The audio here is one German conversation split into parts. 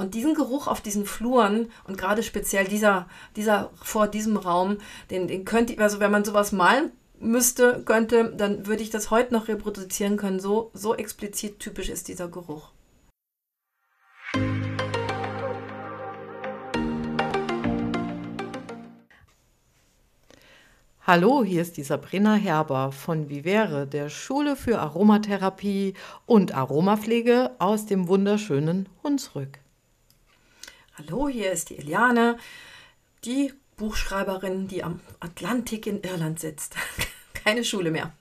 Und diesen Geruch auf diesen Fluren und gerade speziell dieser, dieser vor diesem Raum, den, den könnte, also wenn man sowas malen müsste, könnte, dann würde ich das heute noch reproduzieren können. So, so explizit typisch ist dieser Geruch. Hallo, hier ist die Sabrina Herber von Vivere, der Schule für Aromatherapie und Aromapflege aus dem wunderschönen Hunsrück. Hallo, hier ist die Eliane, die Buchschreiberin, die am Atlantik in Irland sitzt. Keine Schule mehr.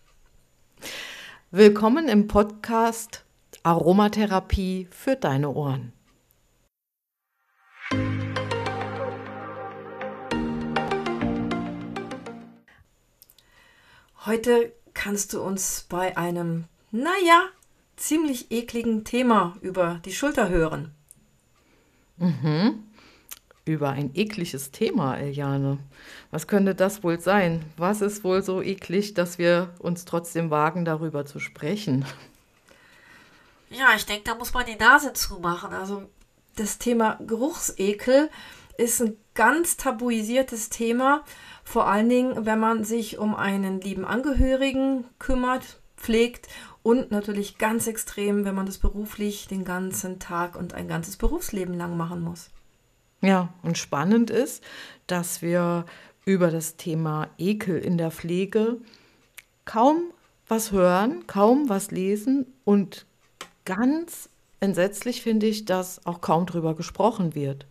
Willkommen im Podcast Aromatherapie für deine Ohren. Heute kannst du uns bei einem, naja, ziemlich ekligen Thema über die Schulter hören. Mhm. Über ein ekliges Thema, Eliane. Was könnte das wohl sein? Was ist wohl so eklig, dass wir uns trotzdem wagen, darüber zu sprechen? Ja, ich denke, da muss man die Nase zumachen. Also das Thema Geruchsekel ist ein ganz tabuisiertes Thema vor allen Dingen, wenn man sich um einen lieben Angehörigen kümmert, pflegt und natürlich ganz extrem, wenn man das beruflich den ganzen Tag und ein ganzes Berufsleben lang machen muss. Ja, und spannend ist, dass wir über das Thema Ekel in der Pflege kaum was hören, kaum was lesen und ganz entsetzlich finde ich, dass auch kaum drüber gesprochen wird.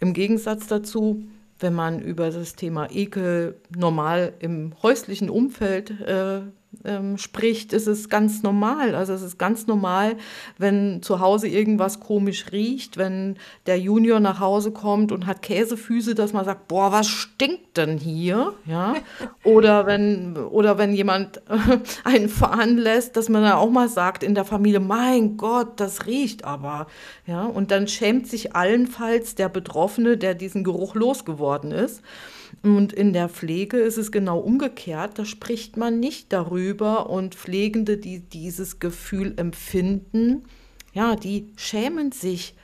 Im Gegensatz dazu wenn man über das Thema Ekel normal im häuslichen Umfeld äh, ähm, spricht, ist es ganz normal. Also es ist ganz normal, wenn zu Hause irgendwas komisch riecht, wenn der Junior nach Hause kommt und hat Käsefüße, dass man sagt, boah, was stinkt denn hier? Ja? Oder wenn, oder wenn jemand einen fahren lässt, dass man dann auch mal sagt in der Familie, mein Gott, das riecht aber. Ja? Und dann schämt sich allenfalls der Betroffene, der diesen Geruch losgeworden ist. Und in der Pflege ist es genau umgekehrt. Da spricht man nicht darüber und Pflegende, die dieses Gefühl empfinden, ja, die schämen sich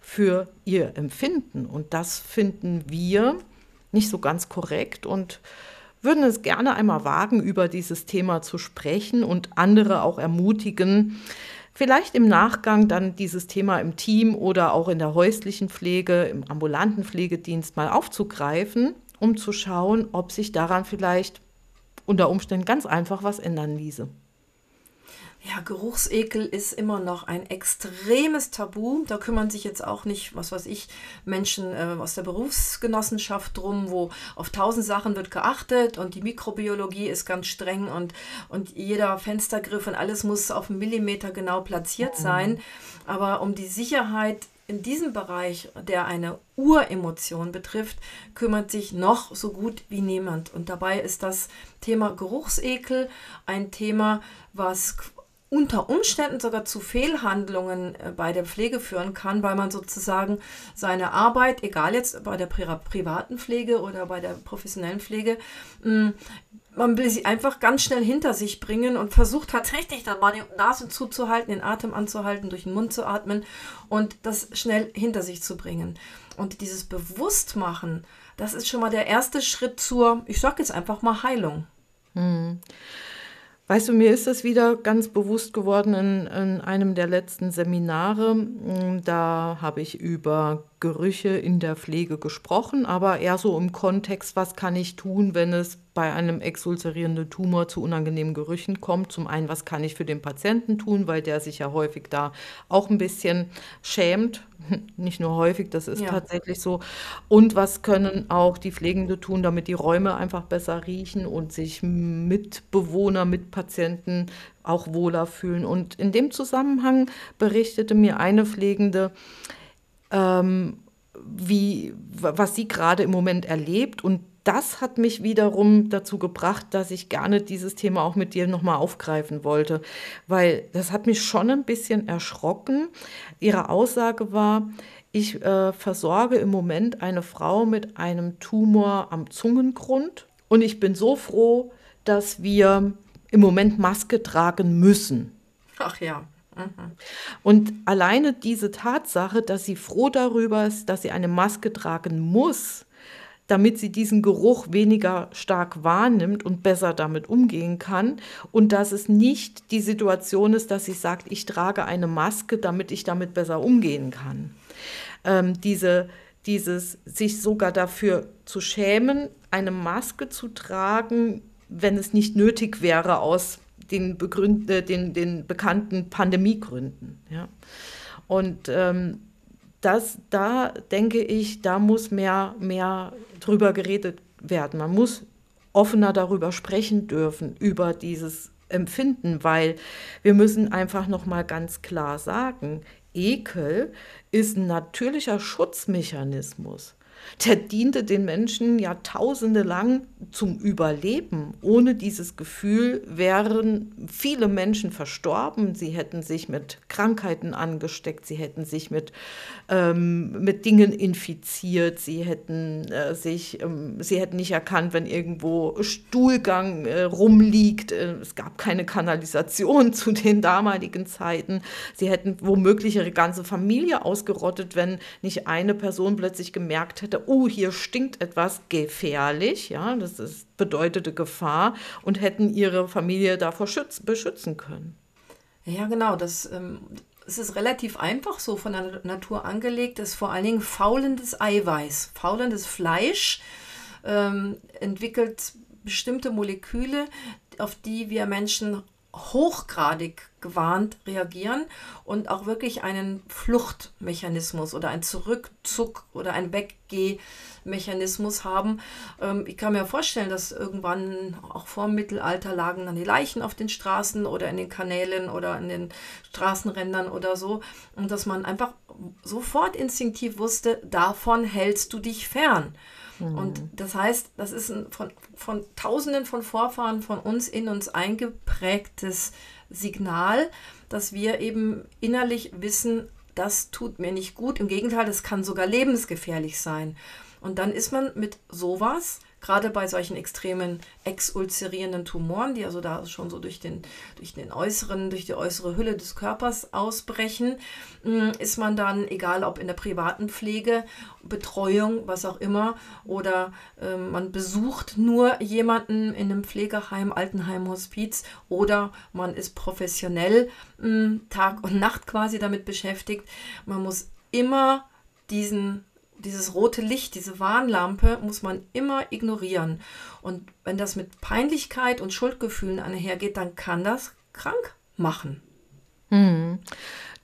für ihr Empfinden. Und das finden wir nicht so ganz korrekt und würden es gerne einmal wagen, über dieses Thema zu sprechen und andere auch ermutigen, vielleicht im Nachgang dann dieses Thema im Team oder auch in der häuslichen Pflege, im ambulanten Pflegedienst mal aufzugreifen um zu schauen, ob sich daran vielleicht unter Umständen ganz einfach was ändern ließe. Ja, Geruchsekel ist immer noch ein extremes Tabu. Da kümmern sich jetzt auch nicht, was weiß ich, Menschen äh, aus der Berufsgenossenschaft drum, wo auf tausend Sachen wird geachtet und die Mikrobiologie ist ganz streng und, und jeder Fenstergriff und alles muss auf einen Millimeter genau platziert mhm. sein. Aber um die Sicherheit in diesem Bereich, der eine Uremotion betrifft, kümmert sich noch so gut wie niemand. Und dabei ist das Thema Geruchsekel ein Thema, was unter Umständen sogar zu Fehlhandlungen äh, bei der Pflege führen kann, weil man sozusagen seine Arbeit, egal jetzt bei der privaten Pflege oder bei der professionellen Pflege, man will sie einfach ganz schnell hinter sich bringen und versucht tatsächlich dann mal die Nase zuzuhalten, den Atem anzuhalten, durch den Mund zu atmen und das schnell hinter sich zu bringen. Und dieses Bewusstmachen, das ist schon mal der erste Schritt zur, ich sag jetzt einfach mal Heilung. Hm. Weißt du, mir ist das wieder ganz bewusst geworden in, in einem der letzten Seminare. Da habe ich über Gerüche in der Pflege gesprochen, aber eher so im Kontext, was kann ich tun, wenn es bei einem exulzerierenden Tumor zu unangenehmen Gerüchen kommt. Zum einen, was kann ich für den Patienten tun, weil der sich ja häufig da auch ein bisschen schämt. Nicht nur häufig, das ist ja. tatsächlich so. Und was können auch die Pflegende tun, damit die Räume einfach besser riechen und sich Mitbewohner, Mitpatienten auch wohler fühlen. Und in dem Zusammenhang berichtete mir eine Pflegende, ähm, wie, was sie gerade im Moment erlebt. Und das hat mich wiederum dazu gebracht, dass ich gerne dieses Thema auch mit dir nochmal aufgreifen wollte, weil das hat mich schon ein bisschen erschrocken. Ihre Aussage war, ich äh, versorge im Moment eine Frau mit einem Tumor am Zungengrund und ich bin so froh, dass wir im Moment Maske tragen müssen. Ach ja. Und alleine diese Tatsache, dass sie froh darüber ist, dass sie eine Maske tragen muss, damit sie diesen Geruch weniger stark wahrnimmt und besser damit umgehen kann. Und dass es nicht die Situation ist, dass sie sagt, ich trage eine Maske, damit ich damit besser umgehen kann. Ähm, diese, dieses sich sogar dafür zu schämen, eine Maske zu tragen, wenn es nicht nötig wäre aus den, Begründ äh, den, den bekannten Pandemiegründen. Ja. Und ähm, das, da denke ich, da muss mehr, mehr drüber geredet werden. Man muss offener darüber sprechen dürfen, über dieses Empfinden, weil wir müssen einfach noch mal ganz klar sagen, Ekel ist ein natürlicher Schutzmechanismus. Der diente den Menschen Jahrtausende lang zum Überleben. Ohne dieses Gefühl wären viele Menschen verstorben. Sie hätten sich mit Krankheiten angesteckt, sie hätten sich mit, ähm, mit Dingen infiziert, sie hätten äh, sich, ähm, sie hätten nicht erkannt, wenn irgendwo Stuhlgang äh, rumliegt. Äh, es gab keine Kanalisation zu den damaligen Zeiten. Sie hätten womöglich ihre ganze Familie ausgerottet, wenn nicht eine Person plötzlich gemerkt hätte, oh, hier stinkt etwas gefährlich. Ja, das ist, bedeutete Gefahr und hätten ihre Familie davor schütz, beschützen können. Ja, genau. Das, ähm, es ist relativ einfach so von der Natur angelegt. Ist vor allen Dingen faulendes Eiweiß, faulendes Fleisch ähm, entwickelt bestimmte Moleküle, auf die wir Menschen hochgradig gewarnt reagieren und auch wirklich einen Fluchtmechanismus oder einen Zurückzug oder ein Weggehmechanismus haben. Ähm, ich kann mir vorstellen, dass irgendwann auch vor dem Mittelalter lagen dann die Leichen auf den Straßen oder in den Kanälen oder in den Straßenrändern oder so und dass man einfach sofort instinktiv wusste, davon hältst du dich fern. Und mhm. das heißt, das ist ein von, von Tausenden von Vorfahren von uns in uns eingeprägtes Signal, dass wir eben innerlich wissen, das tut mir nicht gut. Im Gegenteil, das kann sogar lebensgefährlich sein. Und dann ist man mit sowas gerade bei solchen extremen exulzerierenden Tumoren, die also da schon so durch den, durch den äußeren, durch die äußere Hülle des Körpers ausbrechen, mm, ist man dann, egal ob in der privaten Pflege, Betreuung, was auch immer, oder äh, man besucht nur jemanden in einem Pflegeheim, Altenheim, Hospiz, oder man ist professionell mh, mm, Tag und Nacht quasi damit beschäftigt. Man muss immer diesen dieses rote Licht, diese Warnlampe muss man immer ignorieren. Und wenn das mit Peinlichkeit und Schuldgefühlen einhergeht, dann kann das krank machen. Hm.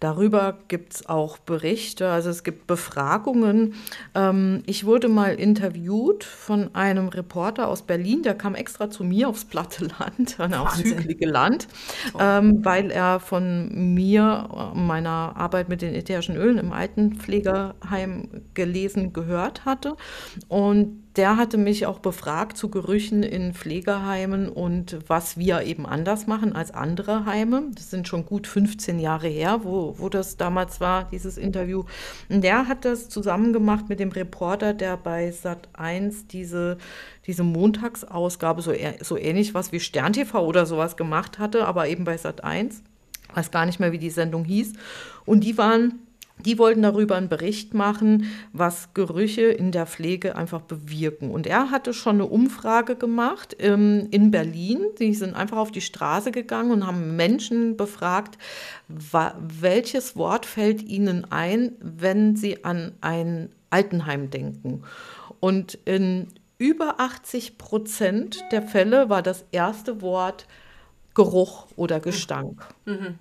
Darüber gibt es auch Berichte, also es gibt Befragungen. Ähm, ich wurde mal interviewt von einem Reporter aus Berlin, der kam extra zu mir aufs platte Land, aufs hügelige Land, oh. ähm, weil er von mir, meiner Arbeit mit den ätherischen Ölen im Altenpflegeheim gelesen, gehört hatte. Und der hatte mich auch befragt zu Gerüchen in Pflegeheimen und was wir eben anders machen als andere Heime. Das sind schon gut 15 Jahre her, wo, wo das damals war, dieses Interview. Und der hat das zusammen gemacht mit dem Reporter, der bei Sat 1 diese, diese Montagsausgabe, so, so ähnlich was wie Stern TV oder sowas gemacht hatte, aber eben bei Sat 1. Weiß gar nicht mehr, wie die Sendung hieß. Und die waren die wollten darüber einen Bericht machen, was Gerüche in der Pflege einfach bewirken. Und er hatte schon eine Umfrage gemacht ähm, in Berlin. Sie sind einfach auf die Straße gegangen und haben Menschen befragt, welches Wort fällt ihnen ein, wenn sie an ein Altenheim denken. Und in über 80 Prozent der Fälle war das erste Wort Geruch oder Gestank. Mhm.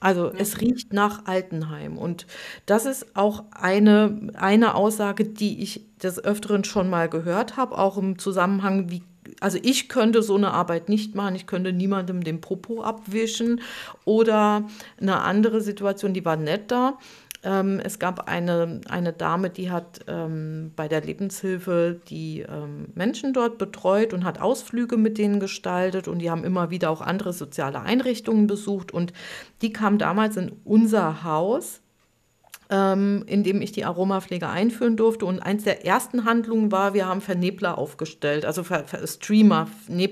Also es riecht nach Altenheim. Und das ist auch eine, eine Aussage, die ich des Öfteren schon mal gehört habe, auch im Zusammenhang, wie also ich könnte so eine Arbeit nicht machen, ich könnte niemandem den Popo abwischen oder eine andere Situation, die war netter. Ähm, es gab eine, eine Dame, die hat ähm, bei der Lebenshilfe die ähm, Menschen dort betreut und hat Ausflüge mit denen gestaltet und die haben immer wieder auch andere soziale Einrichtungen besucht und die kam damals in unser Haus ähm, in dem ich die Aromapflege einführen durfte. Und eins der ersten Handlungen war, wir haben Vernebler aufgestellt. Also Ver Ver Streamer,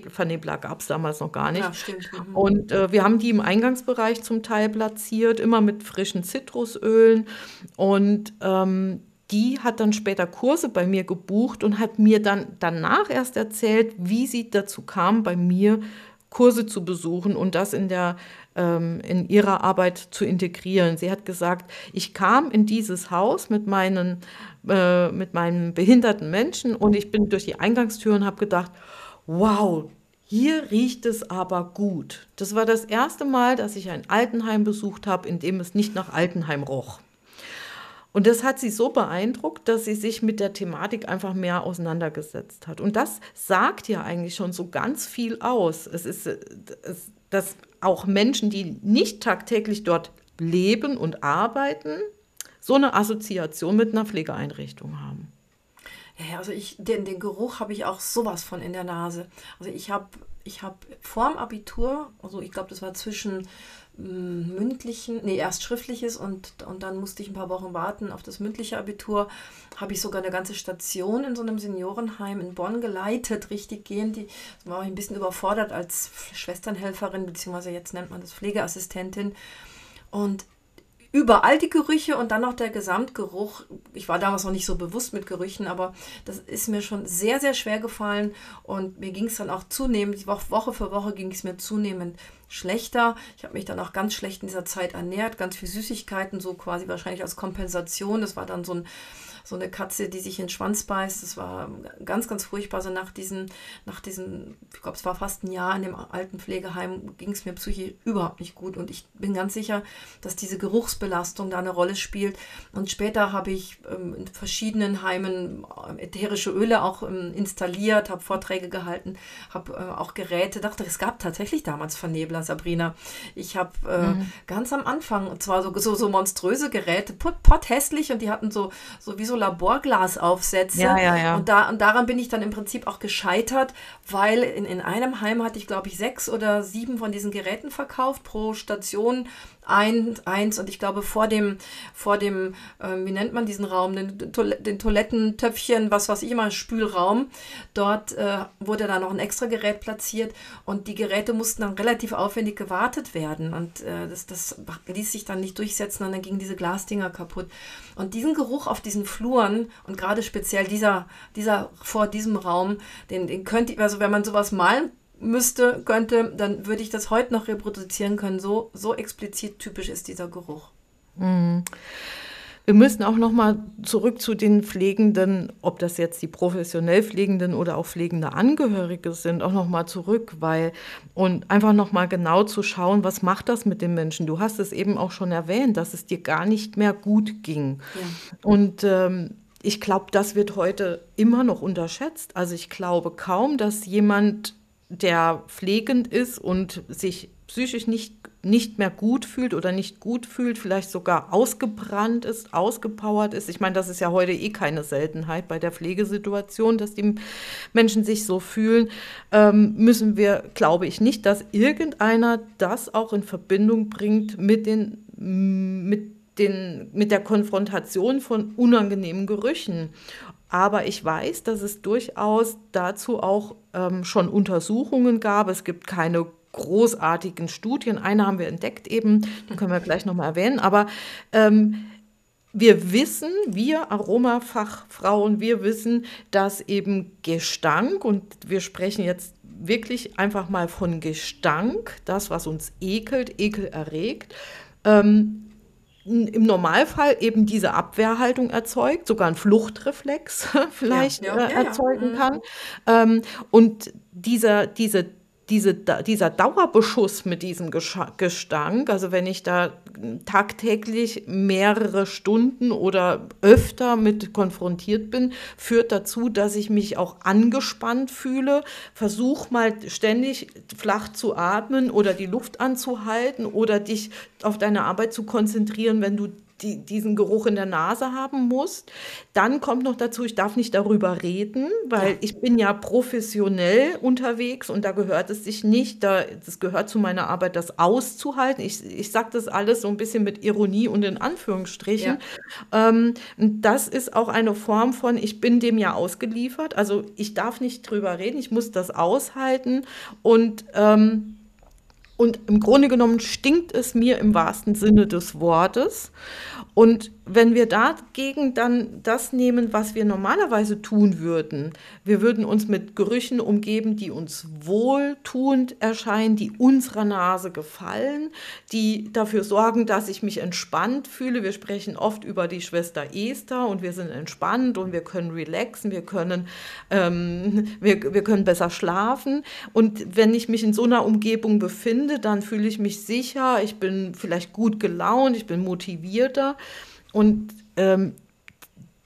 Vernebler gab es damals noch gar nicht. Ja, stimmt. Mhm. Und äh, wir haben die im Eingangsbereich zum Teil platziert, immer mit frischen Zitrusölen. Und ähm, die hat dann später Kurse bei mir gebucht und hat mir dann danach erst erzählt, wie sie dazu kam, bei mir Kurse zu besuchen und das in der ähm, in ihrer Arbeit zu integrieren. Sie hat gesagt, ich kam in dieses Haus mit meinen, äh, mit meinen behinderten Menschen und ich bin durch die Eingangstür und habe gedacht, wow, hier riecht es aber gut. Das war das erste Mal, dass ich ein Altenheim besucht habe, in dem es nicht nach Altenheim roch. Und das hat sie so beeindruckt, dass sie sich mit der Thematik einfach mehr auseinandergesetzt hat. Und das sagt ja eigentlich schon so ganz viel aus. Es ist, es, dass auch Menschen, die nicht tagtäglich dort leben und arbeiten, so eine Assoziation mit einer Pflegeeinrichtung haben. Ja, also ich, den, den Geruch habe ich auch sowas von in der Nase. Also ich habe ich hab vorm Abitur, also ich glaube, das war zwischen mündlichen, nee, erst schriftliches und, und dann musste ich ein paar Wochen warten auf das mündliche Abitur, habe ich sogar eine ganze Station in so einem Seniorenheim in Bonn geleitet, richtig gehend. Die war ich ein bisschen überfordert als Schwesternhelferin, beziehungsweise jetzt nennt man das Pflegeassistentin. Und überall die Gerüche und dann noch der Gesamtgeruch. Ich war damals noch nicht so bewusst mit Gerüchen, aber das ist mir schon sehr, sehr schwer gefallen und mir ging es dann auch zunehmend, Woche für Woche ging es mir zunehmend schlechter. Ich habe mich dann auch ganz schlecht in dieser Zeit ernährt, ganz viel Süßigkeiten, so quasi wahrscheinlich als Kompensation. Das war dann so ein so eine Katze, die sich in den Schwanz beißt. Das war ganz, ganz furchtbar. So nach diesen, nach diesen, ich glaube, es war fast ein Jahr in dem alten Pflegeheim, ging es mir psychisch überhaupt nicht gut. Und ich bin ganz sicher, dass diese Geruchsbelastung da eine Rolle spielt. Und später habe ich ähm, in verschiedenen Heimen äh, ätherische Öle auch ähm, installiert, habe Vorträge gehalten, habe äh, auch Geräte. Dachte, es gab tatsächlich damals Vernebler, Sabrina. Ich habe äh, mhm. ganz am Anfang, und zwar so, so, so monströse Geräte, potthässlich und die hatten so, so wie so Laborglasaufsätze. Ja, ja, ja. Und, da, und daran bin ich dann im Prinzip auch gescheitert, weil in, in einem Heim hatte ich, glaube ich, sechs oder sieben von diesen Geräten verkauft pro Station ein, eins und ich glaube vor dem, vor dem, äh, wie nennt man diesen Raum, den, den Toilettentöpfchen, was weiß ich immer, Spülraum, dort äh, wurde da noch ein extra Gerät platziert und die Geräte mussten dann relativ aufwendig gewartet werden und äh, das, das ließ sich dann nicht durchsetzen und dann gingen diese Glasdinger kaputt. Und diesen Geruch auf diesen Fluren und gerade speziell dieser, dieser vor diesem Raum, den, den könnte, also wenn man sowas malen müsste, könnte, dann würde ich das heute noch reproduzieren können. So, so explizit typisch ist dieser Geruch. Mhm. Wir müssen auch noch mal zurück zu den Pflegenden, ob das jetzt die professionell Pflegenden oder auch pflegende Angehörige sind, auch noch mal zurück, weil und einfach noch mal genau zu schauen, was macht das mit den Menschen. Du hast es eben auch schon erwähnt, dass es dir gar nicht mehr gut ging. Ja. Und ähm, ich glaube, das wird heute immer noch unterschätzt. Also ich glaube kaum, dass jemand der pflegend ist und sich psychisch nicht, nicht mehr gut fühlt oder nicht gut fühlt, vielleicht sogar ausgebrannt ist, ausgepowert ist. Ich meine, das ist ja heute eh keine Seltenheit bei der Pflegesituation, dass die Menschen sich so fühlen. Ähm, müssen wir, glaube ich, nicht, dass irgendeiner das auch in Verbindung bringt mit den, mit den, mit der Konfrontation von unangenehmen Gerüchen. Aber ich weiß, dass es durchaus dazu auch ähm, schon Untersuchungen gab. Es gibt keine großartigen Studien. Eine haben wir entdeckt eben, die können wir gleich nochmal erwähnen. Aber ähm, wir wissen, wir Aromafachfrauen, wir wissen, dass eben Gestank, und wir sprechen jetzt wirklich einfach mal von Gestank, das, was uns ekelt, Ekel erregt, ähm, im Normalfall eben diese Abwehrhaltung erzeugt, sogar ein Fluchtreflex vielleicht ja, ja, äh, erzeugen ja, kann. Ähm, und dieser, diese diese, dieser Dauerbeschuss mit diesem Gestank, also wenn ich da tagtäglich mehrere Stunden oder öfter mit konfrontiert bin, führt dazu, dass ich mich auch angespannt fühle, versuche mal ständig flach zu atmen oder die Luft anzuhalten oder dich auf deine Arbeit zu konzentrieren, wenn du die, diesen Geruch in der Nase haben musst. Dann kommt noch dazu, ich darf nicht darüber reden, weil ja. ich bin ja professionell unterwegs und da gehört es sich nicht, da, das gehört zu meiner Arbeit, das auszuhalten. Ich, ich sage das alles so ein bisschen mit Ironie und in Anführungsstrichen. Ja. Ähm, das ist auch eine Form von, ich bin dem ja ausgeliefert, also ich darf nicht drüber reden, ich muss das aushalten und ähm, und im Grunde genommen stinkt es mir im wahrsten Sinne des Wortes. Und wenn wir dagegen dann das nehmen, was wir normalerweise tun würden, wir würden uns mit Gerüchen umgeben, die uns wohltuend erscheinen, die unserer Nase gefallen, die dafür sorgen, dass ich mich entspannt fühle. Wir sprechen oft über die Schwester Esther und wir sind entspannt und wir können relaxen, wir können, ähm, wir, wir können besser schlafen. Und wenn ich mich in so einer Umgebung befinde, dann fühle ich mich sicher, ich bin vielleicht gut gelaunt, ich bin motivierter. Und ähm,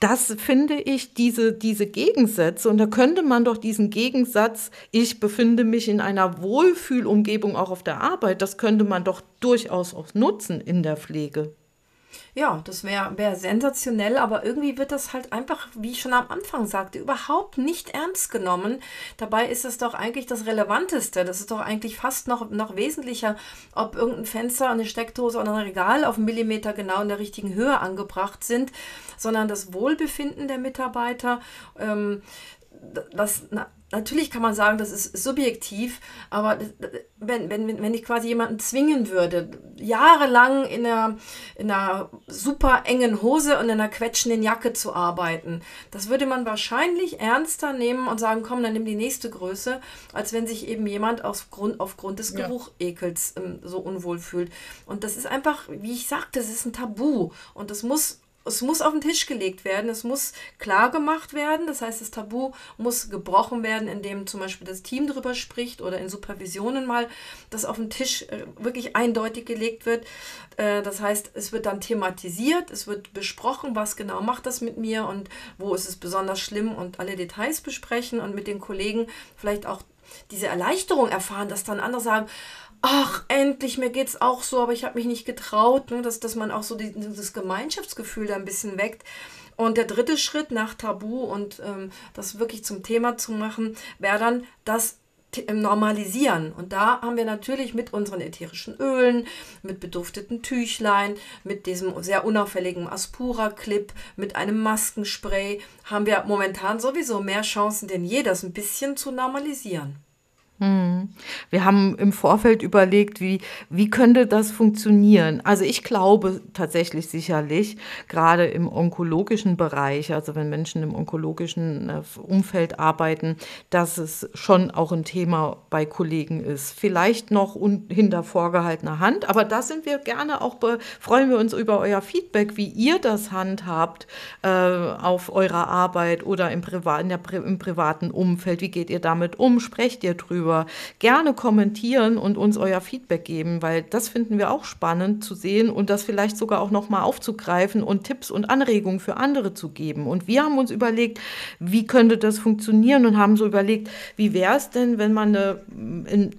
das finde ich, diese, diese Gegensätze, und da könnte man doch diesen Gegensatz, ich befinde mich in einer Wohlfühlumgebung auch auf der Arbeit, das könnte man doch durchaus auch nutzen in der Pflege. Ja, das wäre wär sensationell, aber irgendwie wird das halt einfach, wie ich schon am Anfang sagte, überhaupt nicht ernst genommen. Dabei ist es doch eigentlich das Relevanteste. Das ist doch eigentlich fast noch, noch wesentlicher, ob irgendein Fenster, eine Steckdose oder ein Regal auf einen Millimeter genau in der richtigen Höhe angebracht sind, sondern das Wohlbefinden der Mitarbeiter. Ähm, das, na, natürlich kann man sagen, das ist subjektiv, aber wenn, wenn, wenn ich quasi jemanden zwingen würde, jahrelang in einer, in einer super engen Hose und in einer quetschenden Jacke zu arbeiten, das würde man wahrscheinlich ernster nehmen und sagen, komm, dann nimm die nächste Größe, als wenn sich eben jemand aufgrund, aufgrund des Geruchekels ähm, so unwohl fühlt. Und das ist einfach, wie ich sagte, das ist ein Tabu und das muss es muss auf den Tisch gelegt werden, es muss klar gemacht werden. Das heißt, das Tabu muss gebrochen werden, indem zum Beispiel das Team darüber spricht oder in Supervisionen mal das auf den Tisch äh, wirklich eindeutig gelegt wird. Äh, das heißt, es wird dann thematisiert, es wird besprochen, was genau macht das mit mir und wo ist es besonders schlimm und alle Details besprechen und mit den Kollegen vielleicht auch diese Erleichterung erfahren, dass dann andere sagen, ach, endlich, mir geht es auch so, aber ich habe mich nicht getraut, ne, dass, dass man auch so die, das Gemeinschaftsgefühl da ein bisschen weckt. Und der dritte Schritt nach Tabu und ähm, das wirklich zum Thema zu machen, wäre dann das ähm, Normalisieren. Und da haben wir natürlich mit unseren ätherischen Ölen, mit bedufteten Tüchlein, mit diesem sehr unauffälligen Aspura-Clip, mit einem Maskenspray, haben wir momentan sowieso mehr Chancen denn je, das ein bisschen zu normalisieren. Hm. Wir haben im Vorfeld überlegt, wie, wie könnte das funktionieren. Also ich glaube tatsächlich sicherlich, gerade im onkologischen Bereich, also wenn Menschen im onkologischen äh, Umfeld arbeiten, dass es schon auch ein Thema bei Kollegen ist. Vielleicht noch hinter vorgehaltener Hand, aber da sind wir gerne auch, freuen wir uns über euer Feedback, wie ihr das handhabt äh, auf eurer Arbeit oder im, Priva der, im privaten Umfeld. Wie geht ihr damit um? Sprecht ihr drüber? Darüber gerne kommentieren und uns euer Feedback geben, weil das finden wir auch spannend zu sehen und das vielleicht sogar auch nochmal aufzugreifen und Tipps und Anregungen für andere zu geben. Und wir haben uns überlegt, wie könnte das funktionieren und haben so überlegt, wie wäre es denn, wenn man eine,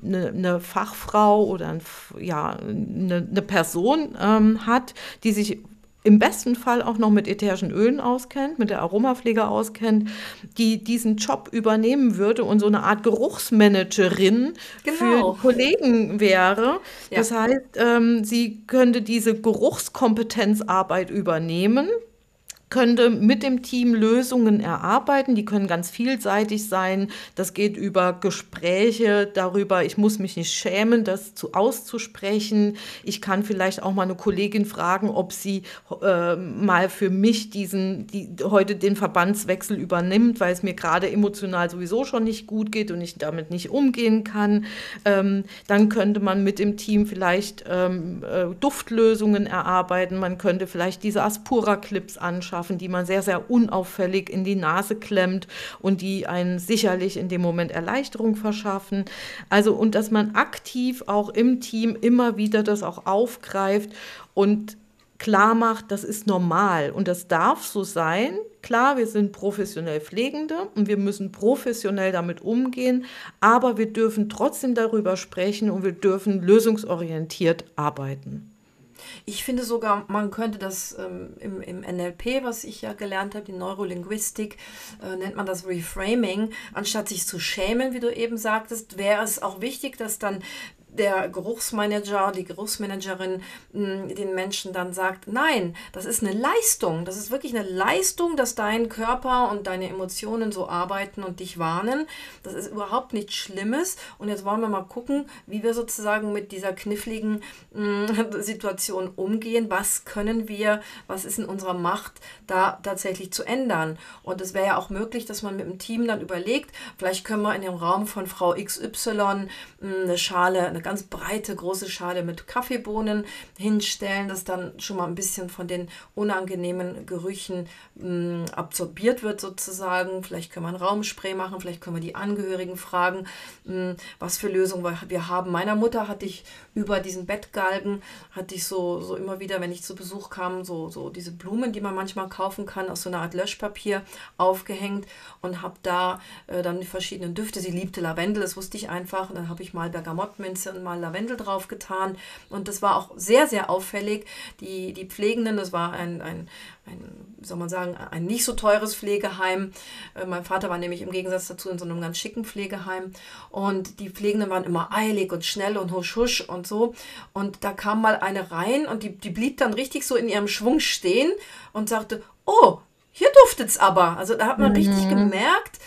eine, eine Fachfrau oder ein, ja, eine, eine Person ähm, hat, die sich im besten Fall auch noch mit ätherischen Ölen auskennt, mit der Aromapflege auskennt, die diesen Job übernehmen würde und so eine Art Geruchsmanagerin genau. für Kollegen wäre. Ja. Das heißt, ähm, sie könnte diese Geruchskompetenzarbeit übernehmen könnte mit dem Team Lösungen erarbeiten. Die können ganz vielseitig sein. Das geht über Gespräche darüber, ich muss mich nicht schämen, das zu auszusprechen. Ich kann vielleicht auch mal eine Kollegin fragen, ob sie äh, mal für mich diesen, die, heute den Verbandswechsel übernimmt, weil es mir gerade emotional sowieso schon nicht gut geht und ich damit nicht umgehen kann. Ähm, dann könnte man mit dem Team vielleicht ähm, äh, Duftlösungen erarbeiten. Man könnte vielleicht diese Aspura-Clips anschauen schaffen, die man sehr, sehr unauffällig in die Nase klemmt und die einen sicherlich in dem Moment Erleichterung verschaffen. Also und dass man aktiv auch im Team immer wieder das auch aufgreift und klar macht, das ist normal und das darf so sein. Klar, wir sind professionell Pflegende und wir müssen professionell damit umgehen, aber wir dürfen trotzdem darüber sprechen und wir dürfen lösungsorientiert arbeiten. Ich finde sogar, man könnte das ähm, im, im NLP, was ich ja gelernt habe, die Neurolinguistik, äh, nennt man das Reframing. Anstatt sich zu schämen, wie du eben sagtest, wäre es auch wichtig, dass dann der Geruchsmanager, die Geruchsmanagerin mm, den Menschen dann sagt, nein, das ist eine Leistung, das ist wirklich eine Leistung, dass dein Körper und deine Emotionen so arbeiten und dich warnen. Das ist überhaupt nichts Schlimmes. Und jetzt wollen wir mal gucken, wie wir sozusagen mit dieser kniffligen mm, Situation umgehen. Was können wir, was ist in unserer Macht, da tatsächlich zu ändern? Und es wäre ja auch möglich, dass man mit dem Team dann überlegt, vielleicht können wir in dem Raum von Frau XY mm, eine Schale, eine ganz breite, große Schale mit Kaffeebohnen hinstellen, dass dann schon mal ein bisschen von den unangenehmen Gerüchen mh, mm, absorbiert wird sozusagen. Vielleicht können wir ein Raumspray machen, vielleicht können wir die Angehörigen fragen, mh, mm, was für Lösungen wir haben. Meiner Mutter hatte ich über diesen Bettgalgen, hatte ich so, so immer wieder, wenn ich zu Besuch kam, so, so diese Blumen, die man manchmal kaufen kann, aus so einer Art Löschpapier aufgehängt und habe da äh, dann die verschiedenen Düfte. Sie liebte Lavendel, das wusste ich einfach. Und dann habe ich mal Bergamottminze und mal Lavendel drauf getan. Und das war auch sehr, sehr auffällig. Die, die Pflegenden, das war ein, ein, ein, soll man sagen, ein nicht so teures Pflegeheim. Äh, mein Vater war nämlich im Gegensatz dazu in so einem ganz schicken Pflegeheim. Und die Pflegenden waren immer eilig und schnell und husch husch und so. Und da kam mal eine rein und die, die blieb dann richtig so in ihrem Schwung stehen und sagte, oh, hier duftet es aber. Also da hat man mhm. richtig gemerkt,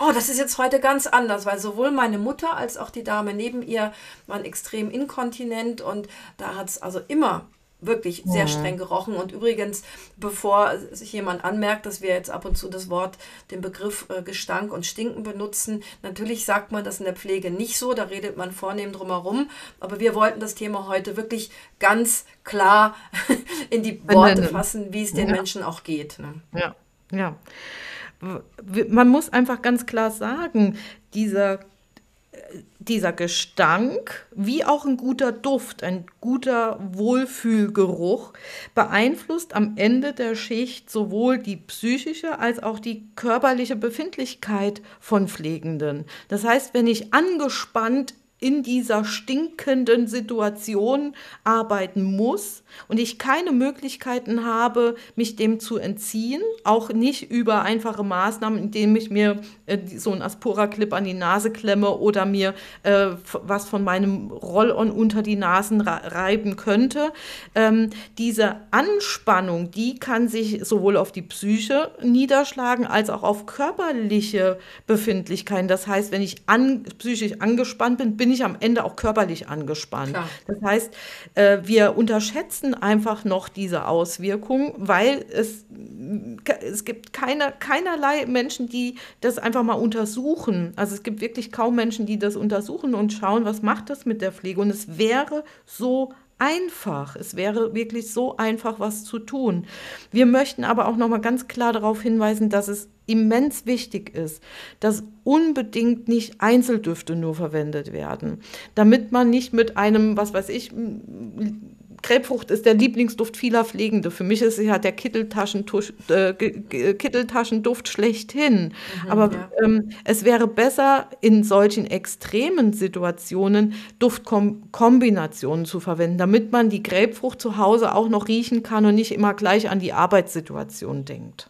oh, das ist jetzt heute ganz anders, weil sowohl meine Mutter als auch die Dame neben ihr waren extrem inkontinent und da hat es also immer wirklich sehr streng gerochen. Und übrigens, bevor sich jemand anmerkt, dass wir jetzt ab und zu das Wort, den Begriff äh, Gestank und Stinken benutzen, natürlich sagt man das in der Pflege nicht so, da redet man vornehm drumherum. Aber wir wollten das Thema heute wirklich ganz klar in die Worte fassen, wie es den ja. Menschen auch geht. Ne? Ja, ja man muss einfach ganz klar sagen, dieser, dieser Gestank, wie auch ein guter Duft, ein guter Wohlfühlgeruch, beeinflusst am Ende der Schicht sowohl die psychische als auch die körperliche Befindlichkeit von Pflegenden. Das heißt, wenn ich angespannt in dieser stinkenden Situation arbeiten muss und ich keine Möglichkeiten habe, mich dem zu entziehen, auch nicht über einfache Maßnahmen, indem ich mir äh, so ein Aspora-Clip an die Nase klemme oder mir äh, was von meinem Roll-on unter die Nasen reiben könnte. Ähm, diese Anspannung, die kann sich sowohl auf die Psyche niederschlagen als auch auf körperliche Befindlichkeiten. Das heißt, wenn ich an, psychisch angespannt bin, bin ich am Ende auch körperlich angespannt. Klar. Das heißt, äh, wir unterschätzen einfach noch diese Auswirkungen, weil es, es gibt keine, keinerlei Menschen, die das einfach mal untersuchen. Also es gibt wirklich kaum Menschen, die das untersuchen und schauen, was macht das mit der Pflege. Und es wäre so einfach. Es wäre wirklich so einfach, was zu tun. Wir möchten aber auch noch mal ganz klar darauf hinweisen, dass es immens wichtig ist, dass unbedingt nicht Einzeldüfte nur verwendet werden, damit man nicht mit einem, was weiß ich, Krebfrucht ist der Lieblingsduft vieler Pflegende. Für mich ist es ja der Kitteltaschenduft, äh, Kitteltaschenduft schlechthin. Mhm, Aber ja. ähm, es wäre besser, in solchen extremen Situationen Duftkombinationen zu verwenden, damit man die Grapefrucht zu Hause auch noch riechen kann und nicht immer gleich an die Arbeitssituation denkt.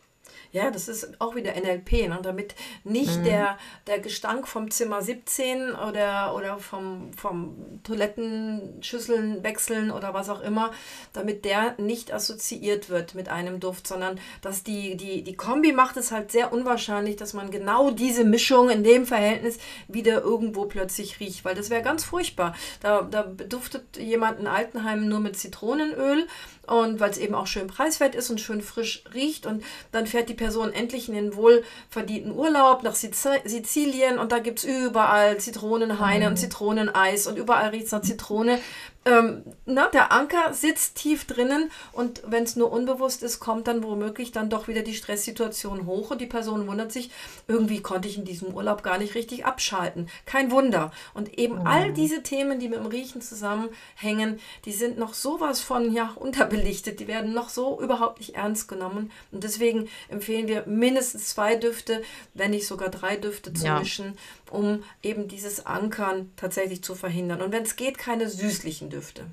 Ja, das ist auch wieder NLP, ne? damit nicht mhm. der, der Gestank vom Zimmer 17 oder, oder vom, vom Toilettenschüsseln wechseln oder was auch immer, damit der nicht assoziiert wird mit einem Duft, sondern dass die, die, die Kombi macht es halt sehr unwahrscheinlich, dass man genau diese Mischung in dem Verhältnis wieder irgendwo plötzlich riecht, weil das wäre ganz furchtbar. Da, da duftet jemand in Altenheim nur mit Zitronenöl und weil es eben auch schön preiswert ist und schön frisch riecht und dann fährt die Person endlich in den wohlverdienten Urlaub nach Sizilien und da gibt es überall Zitronenhaine mhm. und Zitroneneis und überall riecht es nach Zitrone ähm, na, der Anker sitzt tief drinnen und wenn es nur unbewusst ist, kommt dann womöglich dann doch wieder die Stresssituation hoch und die Person wundert sich, irgendwie konnte ich in diesem Urlaub gar nicht richtig abschalten. Kein Wunder. Und eben mhm. all diese Themen, die mit dem Riechen zusammenhängen, die sind noch sowas von ja, unterbelichtet, die werden noch so überhaupt nicht ernst genommen. Und deswegen empfehlen wir mindestens zwei Düfte, wenn nicht sogar drei Düfte zu ja. mischen, um eben dieses Ankern tatsächlich zu verhindern. Und wenn es geht, keine süßlichen Düfte.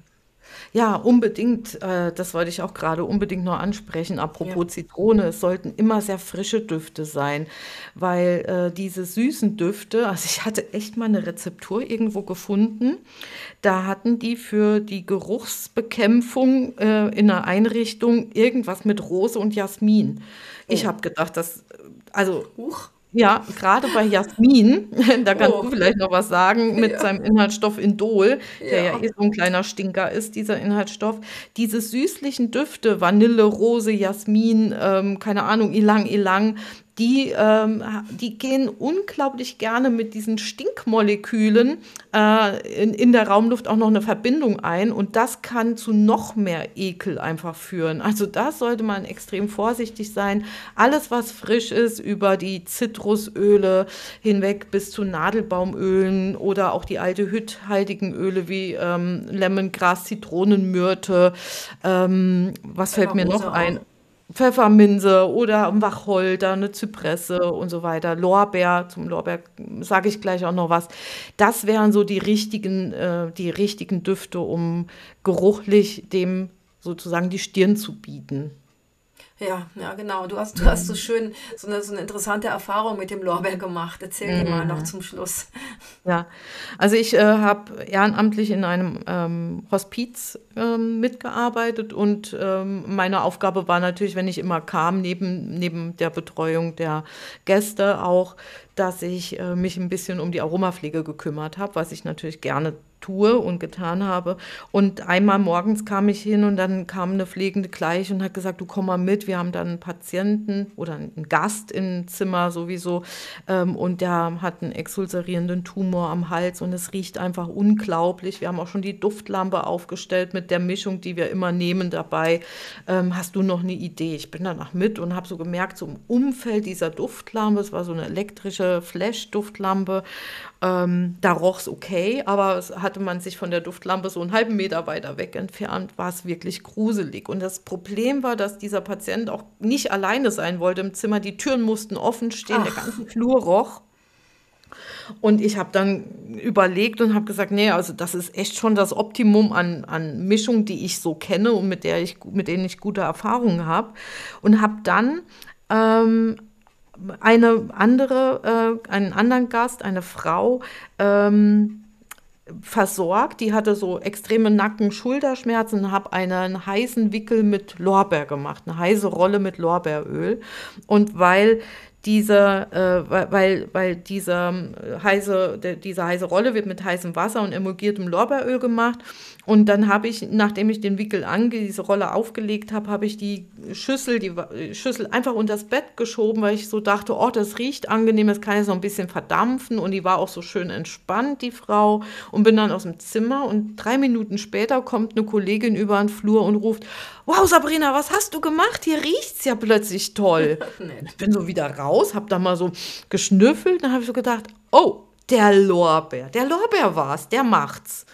Ja, unbedingt. Äh, das wollte ich auch gerade unbedingt noch ansprechen. Apropos Ja. Zitrone, es sollten immer sehr frische Düfte sein, weil äh, diese süßen Düfte, also ich hatte echt mal eine Rezeptur irgendwo gefunden. Da hatten die für die Geruchsbekämpfung äh, in einer Einrichtung irgendwas mit Rose und Jasmin. Ich Oh. habe gedacht, das, also Huch. Ja, gerade bei Jasmin, da kannst Oh. du vielleicht noch was sagen, mit Ja. seinem Inhaltsstoff Indol, der ja Ja. eh so ein kleiner Stinker ist, dieser Inhaltsstoff. Diese süßlichen Düfte, Vanille, Rose, Jasmin, ähm, keine Ahnung, Ilang Ilang, die, ähm, die gehen unglaublich gerne mit diesen Stinkmolekülen äh, in, in der Raumluft auch noch eine Verbindung ein und das kann zu noch mehr Ekel einfach führen. Also da sollte man extrem vorsichtig sein. Alles, was frisch ist, über die Zitrusöle hinweg bis zu Nadelbaumölen oder auch die aldehydhaltigen Öle wie ähm, Lemongras, Zitronenmyrte. Ähm, was fällt mir noch ein? Pfefferminze oder Wacholder, eine Zypresse und so weiter. Lorbeer, zum Lorbeer sage ich gleich auch noch was. Das wären so die richtigen, äh, die richtigen Düfte, um geruchlich dem sozusagen die Stirn zu bieten. Ja, ja, genau. Du hast, du hast so schön so eine, so eine interessante Erfahrung mit dem Lorbeer gemacht. Erzähl dir mal noch zum Schluss. Ja, also ich äh, habe ehrenamtlich in einem ähm, Hospiz ähm, mitgearbeitet und ähm, meine Aufgabe war natürlich, wenn ich immer kam, neben, neben der Betreuung der Gäste auch, dass ich äh, mich ein bisschen um die Aromapflege gekümmert habe, was ich natürlich gerne tue und getan habe. Und einmal morgens kam ich hin und dann kam eine Pflegende gleich und hat gesagt, du komm mal mit, wir haben dann einen Patienten oder einen Gast im Zimmer sowieso ähm, und der hat einen exulcerierenden Tumor am Hals und es riecht einfach unglaublich. Wir haben auch schon die Duftlampe aufgestellt mit der Mischung, die wir immer nehmen dabei. Ähm, hast du noch eine Idee? Ich bin danach mit und habe so gemerkt, so im Umfeld dieser Duftlampe, es war so eine elektrische Flash-Duftlampe, ähm, da roch es okay, aber es hatte man sich von der Duftlampe so einen halben Meter weiter weg entfernt, war es wirklich gruselig. Und das Problem war, dass dieser Patient auch nicht alleine sein wollte im Zimmer. Die Türen mussten offen stehen, der Ach. ganze Flur roch. Und ich habe dann überlegt und habe gesagt, nee, also das ist echt schon das Optimum an, an Mischung, die ich so kenne und mit der ich mit denen ich gute Erfahrungen habe. Und habe dann ähm, eine andere, äh, einen anderen Gast, eine Frau, ähm, versorgt. Die hatte so extreme Nacken-Schulterschmerzen und habe einen heißen Wickel mit Lorbeer gemacht, eine heiße Rolle mit Lorbeeröl. Und weil diese, äh, weil, weil, dieser äh, heiße, der, diese heiße Rolle wird mit heißem Wasser und emulgiertem Lorbeeröl gemacht. Und dann habe ich, nachdem ich den Wickel ange, diese Rolle aufgelegt habe, habe ich die Schüssel, die Schüssel einfach unter das Bett geschoben, weil ich so dachte, oh, das riecht angenehm, das kann jetzt noch ein bisschen verdampfen. Und die war auch so schön entspannt, die Frau. Und bin dann aus dem Zimmer und drei Minuten später kommt eine Kollegin über den Flur und ruft, wow, Sabrina, was hast du gemacht? Hier riecht's ja plötzlich toll. Ich bin so wieder raus, habe da mal so geschnüffelt, dann habe ich so gedacht, oh, der Lorbeer, der Lorbeer war's, der macht's.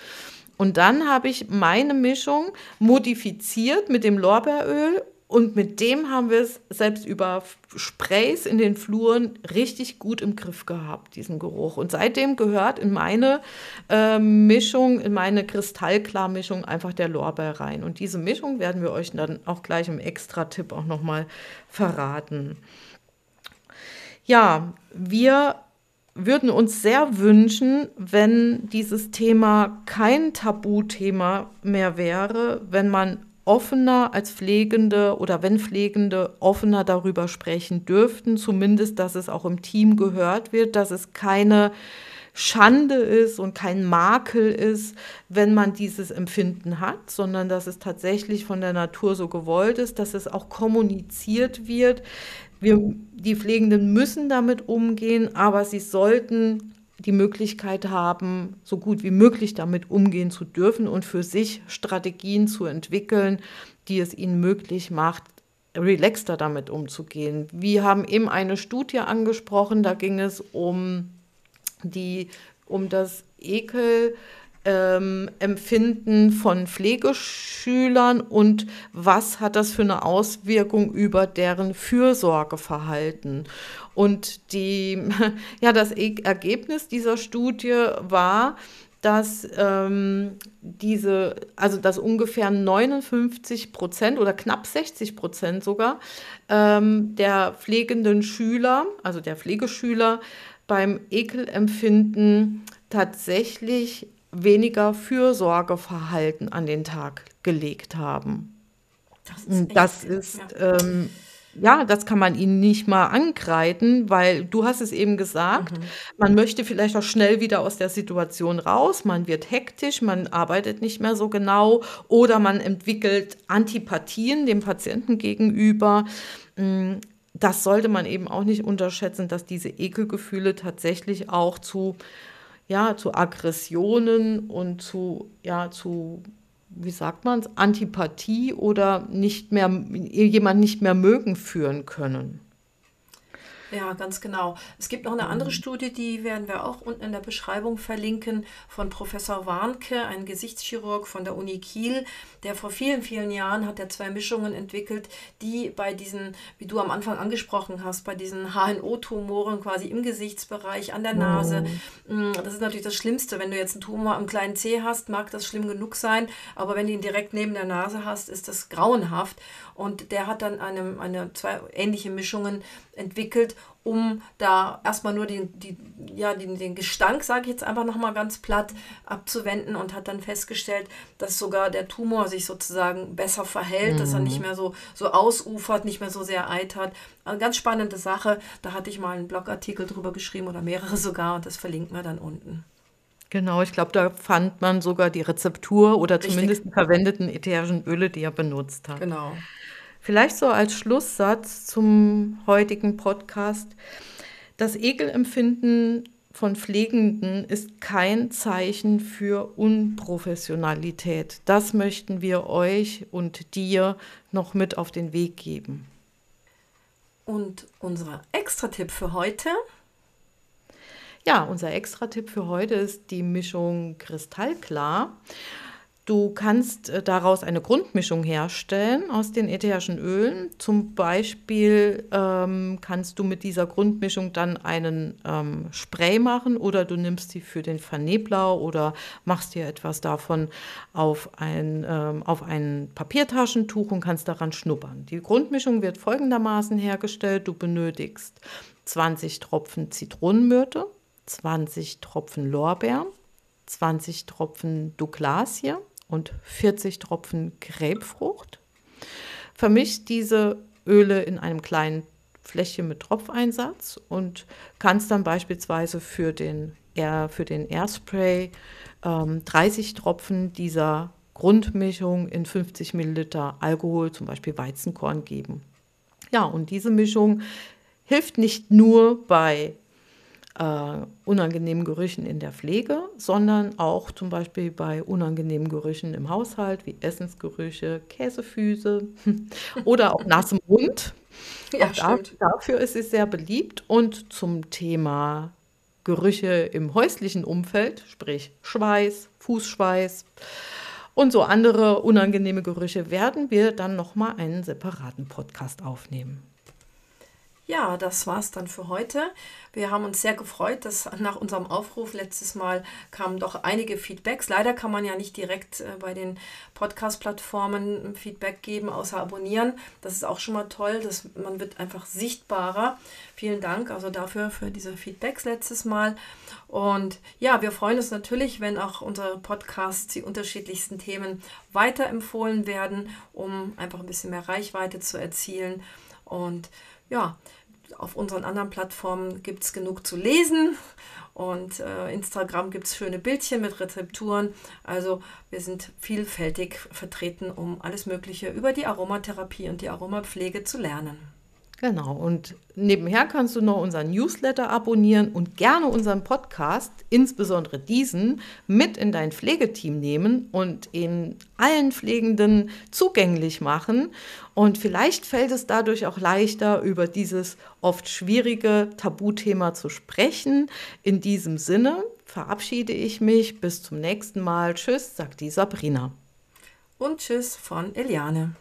Und dann habe ich meine Mischung modifiziert mit dem Lorbeeröl und mit dem haben wir es selbst über Sprays in den Fluren richtig gut im Griff gehabt, diesen Geruch. Und seitdem gehört in meine äh, Mischung, in meine Kristallklarmischung einfach der Lorbeer rein. Und diese Mischung werden wir euch dann auch gleich im Extra-Tipp auch nochmal verraten. Ja, wir würden uns sehr wünschen, wenn dieses Thema kein Tabuthema mehr wäre, wenn man offener als Pflegende oder wenn Pflegende offener darüber sprechen dürften, zumindest, dass es auch im Team gehört wird, dass es keine Schande ist und kein Makel ist, wenn man dieses Empfinden hat, sondern dass es tatsächlich von der Natur so gewollt ist, dass es auch kommuniziert wird. Wir, die Pflegenden müssen damit umgehen, aber sie sollten die Möglichkeit haben, so gut wie möglich damit umgehen zu dürfen und für sich Strategien zu entwickeln, die es ihnen möglich macht, relaxter damit umzugehen. Wir haben eben eine Studie angesprochen, da ging es um die um das Ekel ähm, Empfinden von Pflegeschülern und was hat das für eine Auswirkung über deren Fürsorgeverhalten. Und die, ja, das e Ergebnis dieser Studie war, dass ähm, diese, also dass ungefähr 59 Prozent oder knapp 60 Prozent sogar ähm, der pflegenden Schüler, also der Pflegeschüler, beim Ekelempfinden tatsächlich weniger Fürsorgeverhalten an den Tag gelegt haben. Das ist, das ist ja. Ähm, ja, das kann man ihnen nicht mal angreifen, weil du hast es eben gesagt, mhm. man möchte vielleicht auch schnell wieder aus der Situation raus, man wird hektisch, man arbeitet nicht mehr so genau oder man entwickelt Antipathien dem Patienten gegenüber. Mm, das sollte man eben auch nicht unterschätzen, dass diese Ekelgefühle tatsächlich auch zu, ja, zu Aggressionen und zu, ja, zu wie sagt man es, Antipathie oder nicht mehr, jemand nicht mehr mögen führen können. Ja, ganz genau. Es gibt noch eine andere mhm. Studie, die werden wir auch unten in der Beschreibung verlinken, von Professor Warnke, ein Gesichtschirurg von der Uni Kiel, der vor vielen, vielen Jahren hat er zwei Mischungen entwickelt, die bei diesen, wie du am Anfang angesprochen hast, bei diesen HNO-Tumoren quasi im Gesichtsbereich, an der Nase. Mhm. Das ist natürlich das Schlimmste. Wenn du jetzt einen Tumor am kleinen C hast, mag das schlimm genug sein, aber wenn du ihn direkt neben der Nase hast, ist das grauenhaft. Und der hat dann eine, eine zwei ähnliche Mischungen entwickelt, um da erstmal nur den, die, ja, den, den Gestank, sage ich jetzt einfach nochmal ganz platt, abzuwenden und hat dann festgestellt, dass sogar der Tumor sich sozusagen besser verhält, mhm. dass er nicht mhm. mehr so, so ausufert, nicht mehr so sehr eitert. Eine ganz spannende Sache. Da hatte ich mal einen Blogartikel drüber geschrieben oder mehrere sogar und das verlinken wir dann unten. Genau, ich glaube, da fand man sogar die Rezeptur oder Richtig. zumindest die verwendeten ätherischen Öle, die er benutzt hat. Genau. Vielleicht so als Schlusssatz zum heutigen Podcast. Das Ekelempfinden von Pflegenden ist kein Zeichen für Unprofessionalität. Das möchten wir euch und dir noch mit auf den Weg geben. Und unser Extra-Tipp für heute? Ja, unser Extra-Tipp für heute ist die Mischung Kristallklar. Du kannst äh, daraus eine Grundmischung herstellen aus den ätherischen Ölen. Zum Beispiel ähm, kannst du mit dieser Grundmischung dann einen ähm, Spray machen oder du nimmst sie für den Vernebler oder machst dir etwas davon auf ein, ähm, auf ein Papiertaschentuch und kannst daran schnuppern. Die Grundmischung wird folgendermaßen hergestellt. Du benötigst 20 Tropfen Zitronenmyrte, 20 Tropfen Lorbeeren, 20 Tropfen Douglasie, und 40 Tropfen Grapefrucht. Vermischt diese Öle in einem kleinen Fläschchen mit Tropfeinsatz und kannst dann beispielsweise für den, Air, für den Airspray ähm, 30 Tropfen dieser Grundmischung in 50 Milliliter Alkohol, zum Beispiel Weizenkorn, geben. Ja, und diese Mischung hilft nicht nur bei äh, unangenehmen Gerüchen in der Pflege, sondern auch zum Beispiel bei unangenehmen Gerüchen im Haushalt, wie Essensgerüche, Käsefüße oder auch nassem Mund. Ja, da, dafür ist es sehr beliebt. Und zum Thema Gerüche im häuslichen Umfeld, sprich Schweiß, Fußschweiß und so andere unangenehme Gerüche, werden wir dann nochmal einen separaten Podcast aufnehmen. Ja, das war's dann für heute. Wir haben uns sehr gefreut, dass nach unserem Aufruf letztes Mal kamen doch einige Feedbacks. Leider kann man ja nicht direkt äh, bei den Podcast-Plattformen Feedback geben, außer abonnieren. Das ist auch schon mal toll, dass man wird einfach sichtbarer. Vielen Dank also dafür für diese Feedbacks letztes Mal. Und ja, wir freuen uns natürlich, wenn auch unsere Podcasts, die unterschiedlichsten Themen weiterempfohlen werden, um einfach ein bisschen mehr Reichweite zu erzielen. Und ja, auf unseren anderen Plattformen gibt es genug zu lesen und äh, Instagram gibt es schöne Bildchen mit Rezepturen. Also wir sind vielfältig vertreten, um alles Mögliche über die Aromatherapie und die Aromapflege zu lernen. Genau, und nebenher kannst du noch unseren Newsletter abonnieren und gerne unseren Podcast, insbesondere diesen, mit in dein Pflegeteam nehmen und ihn allen Pflegenden zugänglich machen. Und vielleicht fällt es dadurch auch leichter, über dieses oft schwierige Tabuthema zu sprechen. In diesem Sinne verabschiede ich mich. Bis zum nächsten Mal. Tschüss, sagt die Sabrina. Und tschüss von Eliane.